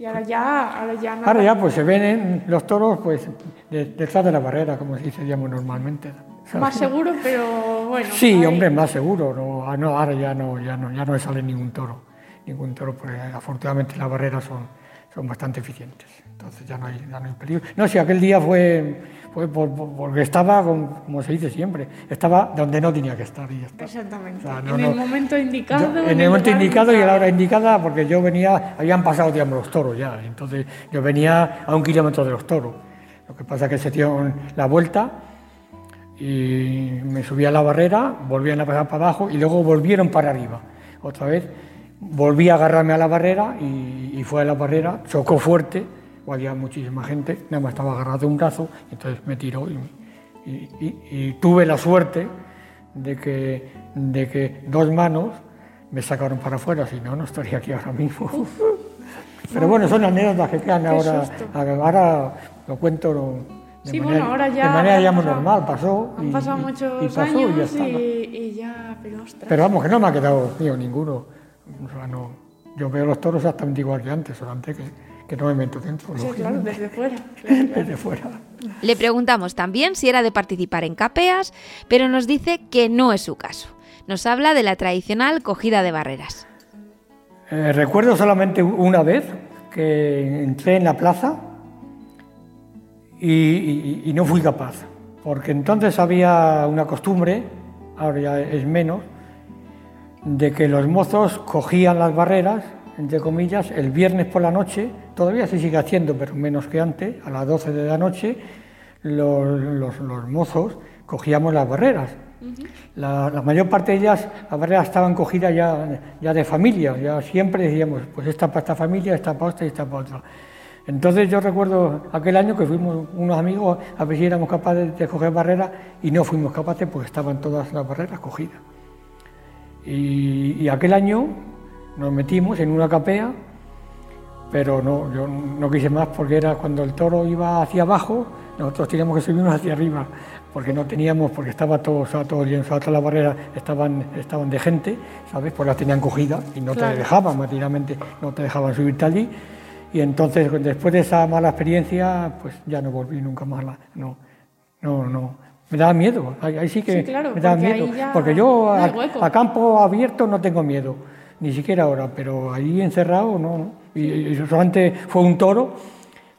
Y ahora ya, ahora ya, ahora ya pues se ven los toros pues detrás de la barrera, como se dice normalmente. Más seguro, pero bueno. Sí, hombre, más seguro. No, ah, no, ahora ya no, ya no, ya no sale ningún toro, ningún toro, porque afortunadamente las barreras son, son bastante eficientes. Entonces ya no hay, ya no hay peligro. No, si aquel día fue, fue porque estaba, como se dice siempre, estaba donde no tenía que estar y está. Exactamente. en el momento indicado. en el momento indicado y a la hora indicada, porque yo venía, habían pasado, digamos, los toros ya. Entonces yo venía a un kilómetro de los toros. Lo que pasa es que se dieron la vuelta y me subí a la barrera, volvían a pasar para abajo y luego volvieron para arriba. Otra vez volví a agarrarme a la barrera y, y fue a la barrera, chocó fuerte había muchísima gente, nada más estaba agarrado de un brazo, entonces me tiró y, tuve la suerte de que, de que dos manos me sacaron para afuera, si no, no estaría aquí ahora mismo. Pero bueno, son anécdotas que quedan ahora, ahora lo cuento de, manera, ya, de manera ya normal, pasó. Han pasado muchos y pasó años y ya, está, y, ya pero, pero, vamos, que no me ha quedado mío ninguno. No, yo veo los toros exactamente igual que antes, solamente que que no me meto dentro. Sí, claro, desde fuera. desde fuera. Le preguntamos también si era de participar en capeas, pero nos dice que no es su caso. Nos habla de la tradicional cogida de barreras. Eh, recuerdo solamente una vez que entré en la plaza y, no fui capaz, porque entonces había una costumbre, ahora ya es menos, de que los mozos cogían las barreras, entre comillas, el viernes por la noche Todavía se sigue haciendo, pero menos que antes, a las 12 de la noche los, mozos cogíamos las barreras. la, mayor parte de ellas, las barreras estaban cogidas ya, ya de familia, ya siempre decíamos, pues esta para esta familia, esta para esta y esta para otra. Entonces yo recuerdo aquel año que fuimos unos amigos a ver si éramos capaces de coger barreras y no fuimos capaces porque estaban todas las barreras cogidas. Y, y aquel año nos metimos en una capea pero no, yo no quise más porque era cuando el toro iba hacia abajo, nosotros teníamos que subirnos hacia arriba, porque no teníamos, porque estaba todo, estaba todo lleno, todas las barreras estaban, estaban de gente, ¿sabes? Pues las tenían cogidas y no te dejaban, materialmente no te dejaban subirte allí. Y entonces, después de esa mala experiencia, pues ya no volví nunca más. no, no, no. Me daba miedo, ahí, sí que me daba miedo. Porque yo a campo abierto no tengo miedo ni siquiera ahora, pero ahí encerrado no. Y, solamente fue un toro,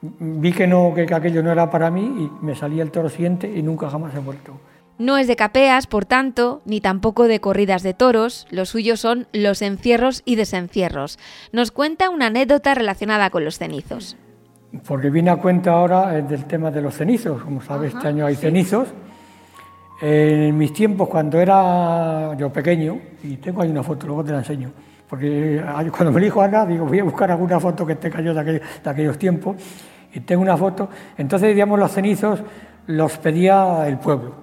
vi que, no, que, aquello no era para mí y me salía el toro siguiente y nunca jamás he vuelto. No es de capeas, por tanto, ni tampoco de corridas de toros, los suyos son los encierros y desencierros. Nos cuenta una anécdota relacionada con los cenizos. Porque viene a cuenta ahora eh, del tema de los cenizos, como sabes, este año hay cenizos. En mis tiempos, cuando era yo pequeño, y tengo ahí una foto, luego te la enseño, porque cuando me dijo Ana, digo, voy a buscar alguna foto que esté cayó de, aquellos, tiempos, y tengo una foto. Entonces, digamos, los cenizos los pedía el pueblo.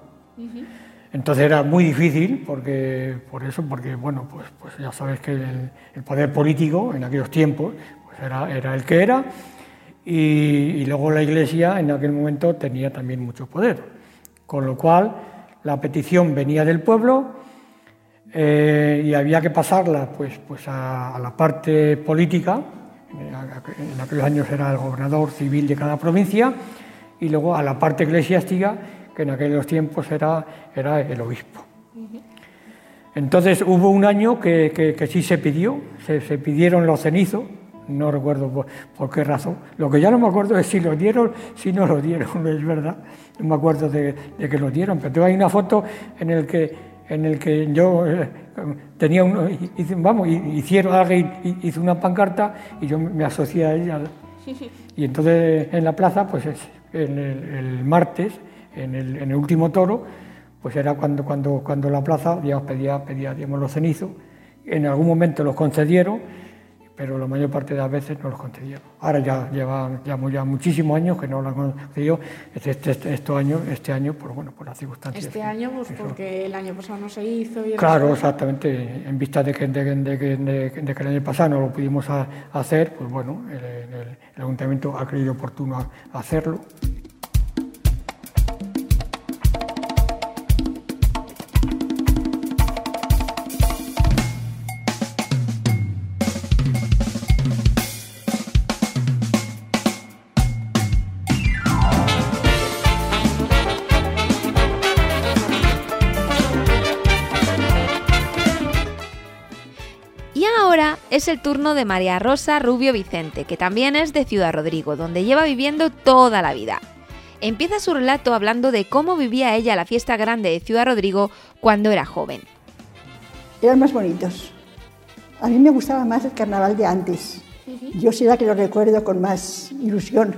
Entonces era muy difícil, porque, por eso, porque, bueno, pues, pues ya sabes que el, poder político en aquellos tiempos pues era, era el que era, y, y luego la Iglesia en aquel momento tenía también mucho poder. Con lo cual, la petición venía del pueblo, eh, y había que pasarla pues, pues a, la parte política, en aquellos años era el gobernador civil de cada provincia, y luego a la parte eclesiástica, que en aquellos tiempos era, era el obispo. Entonces hubo un año que, que, sí se pidió, se, pidieron los cenizos, no recuerdo por, qué razón. Lo que ya no me acuerdo es si los dieron, si no los dieron, es verdad. No me acuerdo de, de que los dieron, pero tengo ahí una foto en la que en el que yo eh, tenía un, vamos, hicieron alguien hizo una pancarta y yo me asocié a ella. Y entonces en la plaza, pues en el, martes, en el, en el, último toro, pues era cuando, cuando, cuando la plaza digamos, pedía, pedía digamos, los cenizos. En algún momento los concedieron pero la mayor parte de las veces no los concedieron. Ahora ya llevan ya, ya muchísimos años que no lo han concedido, este, este, este, años, este año, por, bueno, por las circunstancias. Este año, pues porque el año pasado no se hizo. Y claro, exactamente, en vista de que, de, de, de, que el año pasado no lo pudimos hacer, pues bueno, el, el, el ayuntamiento ha creído oportuno hacerlo. Es el turno de María Rosa Rubio Vicente, que también es de Ciudad Rodrigo, donde lleva viviendo toda la vida. Empieza su relato hablando de cómo vivía ella la fiesta grande de Ciudad Rodrigo cuando era joven. Eran más bonitos. A mí me gustaba más el carnaval de antes. Yo sí que lo recuerdo con más ilusión.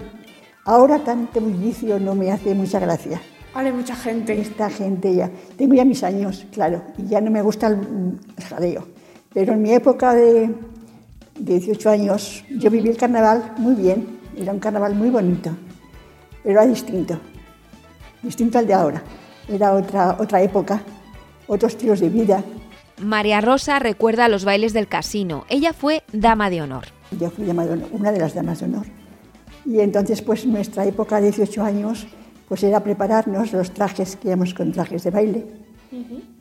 Ahora tanto bullicio no me hace mucha gracia. Vale, mucha gente. Esta gente ya. Tengo ya mis años, claro, y ya no me gusta el, el jaleo. Pero en mi época de 18 años yo viví el carnaval muy bien, era un carnaval muy bonito, pero era distinto, distinto al de ahora. Era otra, otra época, otros estilos de vida. María Rosa recuerda los bailes del casino. Ella fue dama de honor. Yo fui dama de honor, una de las damas de honor. Y entonces, pues nuestra época de 18 años, pues era prepararnos los trajes que íbamos con trajes de baile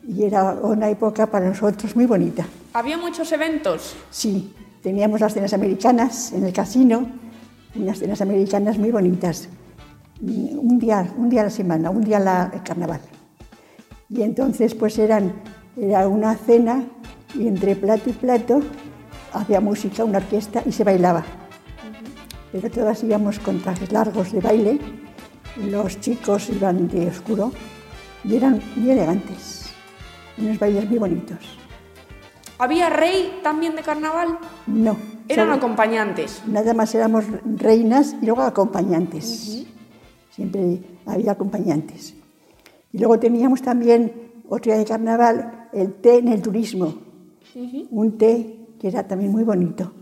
y era una época para nosotros muy bonita. ¿Había muchos eventos? Sí, teníamos las cenas americanas en el casino, unas cenas americanas muy bonitas. Un día, un día a la semana, un día la, el carnaval. Y entonces pues eran, era una cena y entre plato y plato había música, una orquesta y se bailaba. Pero todas íbamos con trajes largos de baile, los chicos iban de oscuro y eran muy elegantes, unos bailes muy bonitos. ¿Había rey también de carnaval? No. ¿Eran acompañantes? Nada más éramos reinas y luego acompañantes. Siempre había acompañantes. Y luego teníamos también otro día de carnaval, el té en el turismo. Un té que era también muy bonito.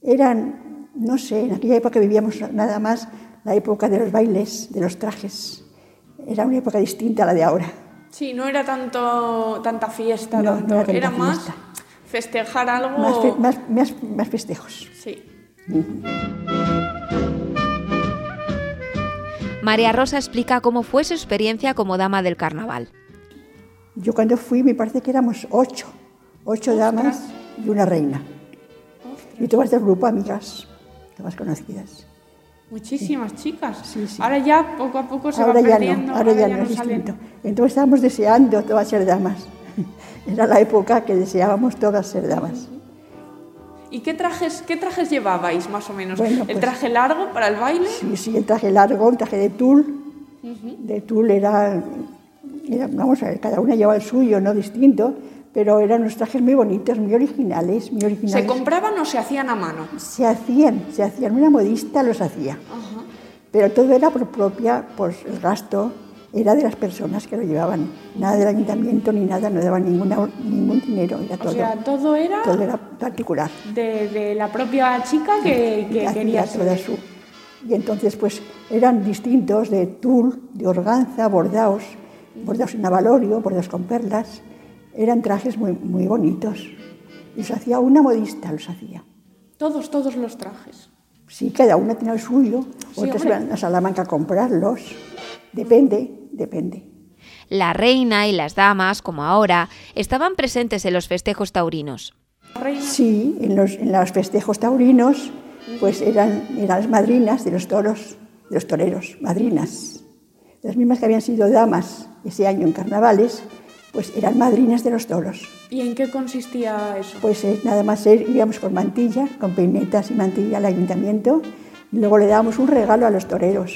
Eran, no sé, en aquella época vivíamos nada más la época de los bailes, de los trajes era una época distinta a la de ahora. Sí, no era tanto, tanta fiesta, era, más festejar algo. Más, más, festejos. Sí. María Rosa explica cómo fue su experiencia como dama del carnaval. Yo cuando fui me parece que éramos ocho, ocho damas y una reina. Y todas del grupo amigas, todas conocidas. Muchísimas chicas. Ahora ya poco a poco se ahora va ya perdiendo. No, ahora, ya, no es distinto. Entonces estábamos deseando todas ser damas. Era la época que deseábamos todas ser damas. ¿Y qué trajes, qué trajes llevabais más o menos? ¿El pues traje largo para el baile? Sí, sí, el traje largo, un traje de tul. De tul era, era, vamos a ver, cada una llevaba el suyo, no distinto pero eran unos trajes muy bonitos, muy originales, muy originales. ¿Se compraban o se hacían a mano? Se hacían, se hacían, una modista los hacía. Pero todo era por propia, pues el gasto era de las personas que lo llevaban. Nada del ayuntamiento ni nada, no daban ninguna, ningún dinero. Era todo, o sea, todo era, todo era particular. De, de la propia chica que, que quería toda su, Y entonces pues eran distintos de tul, de organza, bordados, bordados en avalorio, bordados con perlas eran trajes muy, muy bonitos. Los hacía una modista, los hacía. Todos, todos los trajes. Sí, cada una tenía el suyo, otras iban a Salamanca a comprarlos. Depende, depende. La reina y las damas, como ahora, estaban presentes en los festejos taurinos. Sí, en los, en los festejos taurinos, pues eran, eran las madrinas de los toros, de los toreros, madrinas. Las mismas que habían sido damas ese año en carnavales, pues eran madrinas de los toros. ¿Y en qué consistía eso? Pues eh, nada más íbamos con mantilla, con peinetas y mantilla al ayuntamiento, y luego le dábamos un regalo a los toreros,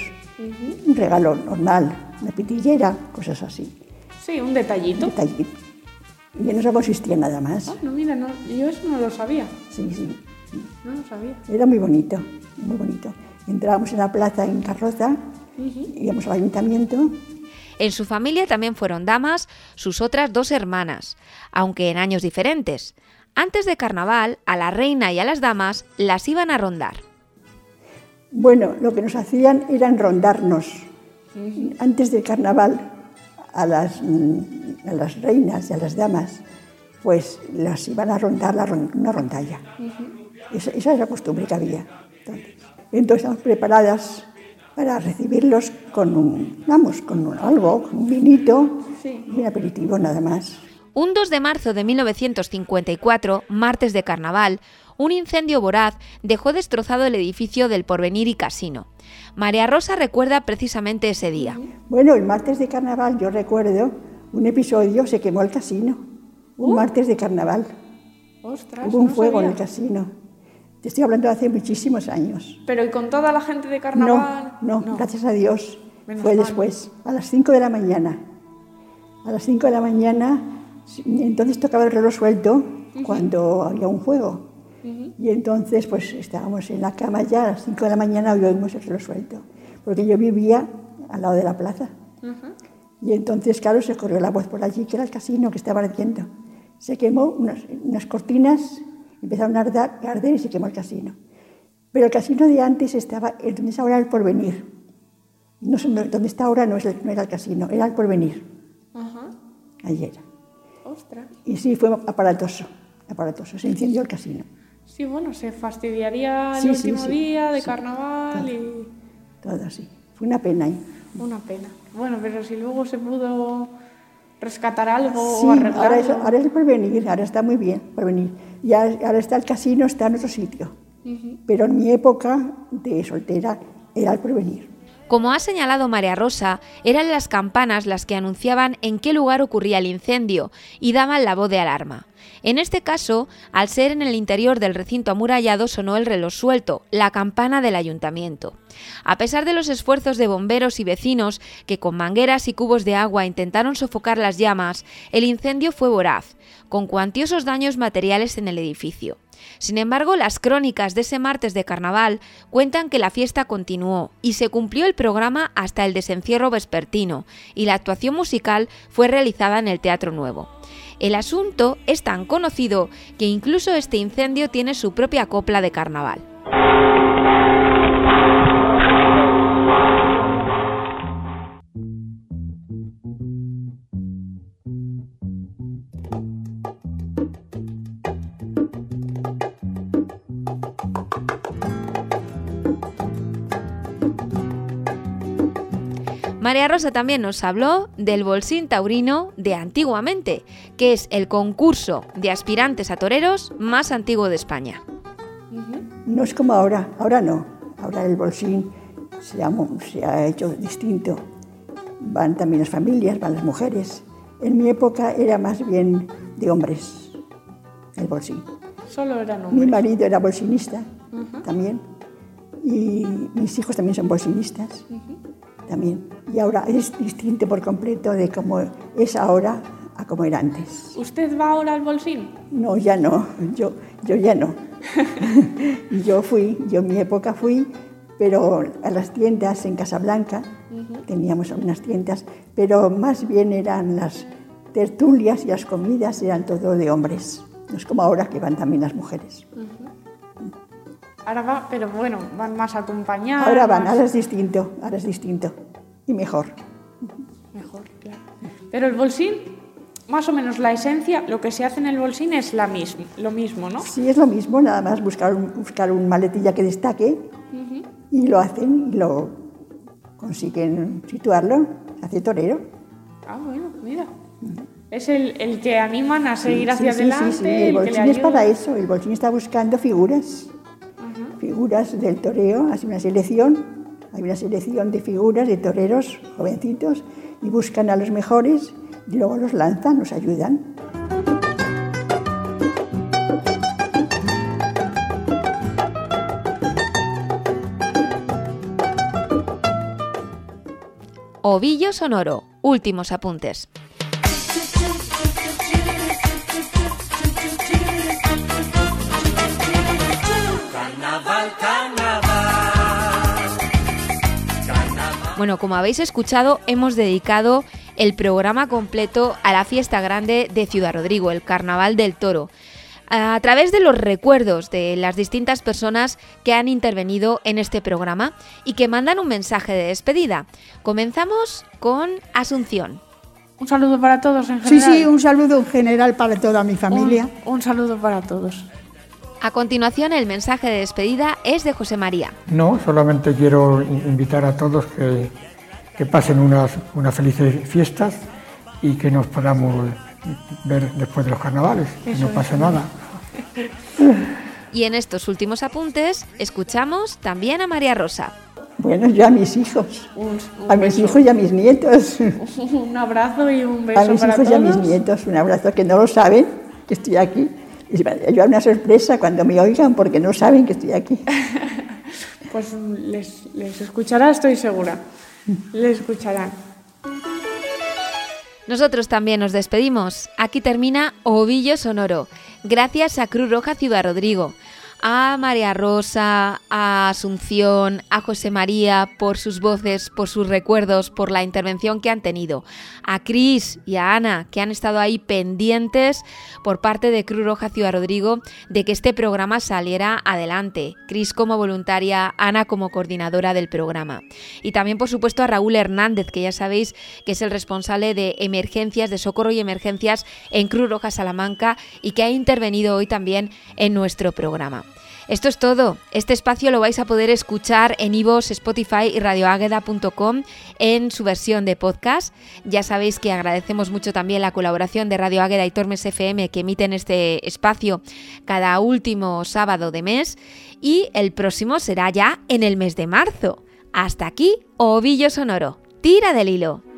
un regalo normal, una pitillera, cosas así. Sí, un detallito. Un detallito. Y en eso consistía nada más. Ah, no, mira, no, yo eso no lo sabía. Sí, sí. No lo sabía. Era muy bonito, muy bonito. Entrábamos en la plaza en carroza, íbamos al ayuntamiento. En su familia también fueron damas sus otras dos hermanas, aunque en años diferentes. Antes de carnaval, a la reina y a las damas las iban a rondar. Bueno, lo que nos hacían era rondarnos. Antes del carnaval, a las, a las reinas y a las damas, pues las iban a rondar la, una rondalla. esa, esa, es la costumbre que había. Entonces, entonces estamos preparadas para recibirlos con un, vamos, con un, algo, con un vinito sí. y un aperitivo nada más. Un 2 de marzo de 1954, martes de carnaval, un incendio voraz dejó destrozado el edificio del Porvenir y Casino. María Rosa recuerda precisamente ese día. Bueno, el martes de carnaval yo recuerdo un episodio, se quemó el casino, un uh. martes de carnaval. Ostras, Hubo un no fuego sabía. en el casino. Te estoy hablando de hace muchísimos años. Pero ¿y con toda la gente de carnaval? No, no, gracias a Dios. Menos Fue mal. después, a las 5 de la mañana. A las 5 de la mañana, entonces tocaba el reloj suelto uh -huh. cuando había un fuego. Uh -huh. Y entonces, pues estábamos en la cama ya, a las 5 de la mañana oímos el reloj suelto. Porque yo vivía al lado de la plaza. Uh -huh. Y entonces, claro, se corrió la voz por allí, que era el casino que estaba ardiendo. Se quemó unas, unas cortinas empezaron a arder, y se quemó el casino. Pero el casino de antes estaba donde es ahora el porvenir. No, donde está ahora no, es el, no, era el casino, era el porvenir. Ajá. Era. Ostras. Y sí, fue aparatoso, aparatoso. Se incendió el casino. Sí, bueno, se fastidiaría el sí, último sí, sí, día de carnaval todo, y... Todo así. Fue una pena ahí. Una pena. Bueno, pero si luego se pudo rescatar algo sí, o arreglarlo... ahora, eso, ahora es el porvenir, ahora está muy bien, porvenir. Y ahora está el casino, está en otro sitio. Uh -huh. Pero en mi época de soltera era el porvenir. Como ha señalado María Rosa, eran las campanas las que anunciaban en qué lugar ocurría el incendio y daban la voz de alarma. En este caso, al ser en el interior del recinto amurallado, sonó el reloj suelto, la campana del ayuntamiento. A pesar de los esfuerzos de bomberos y vecinos que con mangueras y cubos de agua intentaron sofocar las llamas, el incendio fue voraz, con cuantiosos daños materiales en el edificio. Sin embargo, las crónicas de ese martes de carnaval cuentan que la fiesta continuó y se cumplió el programa hasta el desencierro vespertino y la actuación musical fue realizada en el Teatro Nuevo. El asunto es tan conocido que incluso este incendio tiene su propia copla de carnaval. María Rosa también nos habló del Bolsín Taurino de antiguamente, que es el concurso de aspirantes a toreros más antiguo de España. No es como ahora, ahora no. Ahora el Bolsín se ha, se ha hecho distinto. Van también las familias, van las mujeres. En mi época era más bien de hombres, el Bolsín. Solo eran hombres. Mi marido era bolsinista uh -huh. también. Y mis hijos también son bolsinistas. Uh -huh también. Y ahora es distinto por completo de cómo es ahora a cómo era antes. ¿Usted va ahora al bolsín? No, ya no. Yo, yo ya no. yo fui, yo en mi época fui, pero a las tiendas en Casablanca, uh -huh. teníamos algunas tiendas, pero más bien eran las tertulias y las comidas eran todo de hombres. No es como ahora que van también las mujeres. Uh -huh. Ahora va, pero bueno, van más acompañadas. Ahora van, ahora es distinto, ahora es distinto. Y mejor. Mejor, claro. Pero el bolsín, más o menos la esencia, lo que se hace en el bolsín es la misma, lo mismo, ¿no? Sí, es lo mismo, nada más buscar un, buscar un maletilla que destaque uh -huh. y lo hacen y lo consiguen situarlo, hace torero. Ah, bueno, mira. Uh -huh. Es el, el, que animan a seguir sí, hacia sí, adelante. Sí, sí, sí. El bolsín es para eso, el bolsín está buscando figuras figuras del toreo, hace una selección, hay una selección de figuras de toreros jovencitos y buscan a los mejores y luego los lanzan, los ayudan. Ovillo Sonoro, últimos apuntes. Bueno, como habéis escuchado, hemos dedicado el programa completo a la fiesta grande de Ciudad Rodrigo, el Carnaval del Toro, a través de los recuerdos de las distintas personas que han intervenido en este programa y que mandan un mensaje de despedida. Comenzamos con Asunción. Un saludo para todos en general. Sí, sí, un saludo en general para toda mi familia. Un, un saludo para todos. A continuación, el mensaje de despedida es de José María. No, solamente quiero invitar a todos que, que pasen unas, unas felices fiestas y que nos podamos ver después de los carnavales. no pasa nada. Y en estos últimos apuntes escuchamos también a María Rosa. Bueno, yo a mis hijos, Un, un a mis beso. hijos y a mis nietos, Un abrazo y un beso a mis para hijos y a mis nietos, un abrazo que no lo saben que estoy aquí. Y va a llevar una sorpresa cuando me oigan porque no saben que estoy aquí. Pues les, les escuchará, estoy segura. Les escucharán. Nosotros también nos despedimos. Aquí termina Ovillo Sonoro. Gracias a Cruz Roja Ciudad Rodrigo, a María Rosa, a Asunción, a José María por sus voces, por sus recuerdos, por la intervención que han tenido, a Cris y a Ana que han estado ahí pendientes por parte de Cruz Roja Ciudad Rodrigo de que este programa saliera adelante. Cris como voluntaria, Ana como coordinadora del programa. Y también, por supuesto, a Raúl Hernández, que ya sabéis que es el responsable de emergencias, de socorro y emergencias en Cruz Roja Salamanca y que ha intervenido hoy también en nuestro programa. Esto es todo. Este espacio lo vais a poder escuchar en iVoox, Spotify y radioágueda.com en su versión de podcast. Ya sabéis que agradecemos mucho también la colaboración de Radio Águeda y Tormes FM que emiten este espacio cada último sábado de mes y el próximo será ya en el mes de marzo. Hasta aquí, Ovillo Sonoro. Tira del hilo.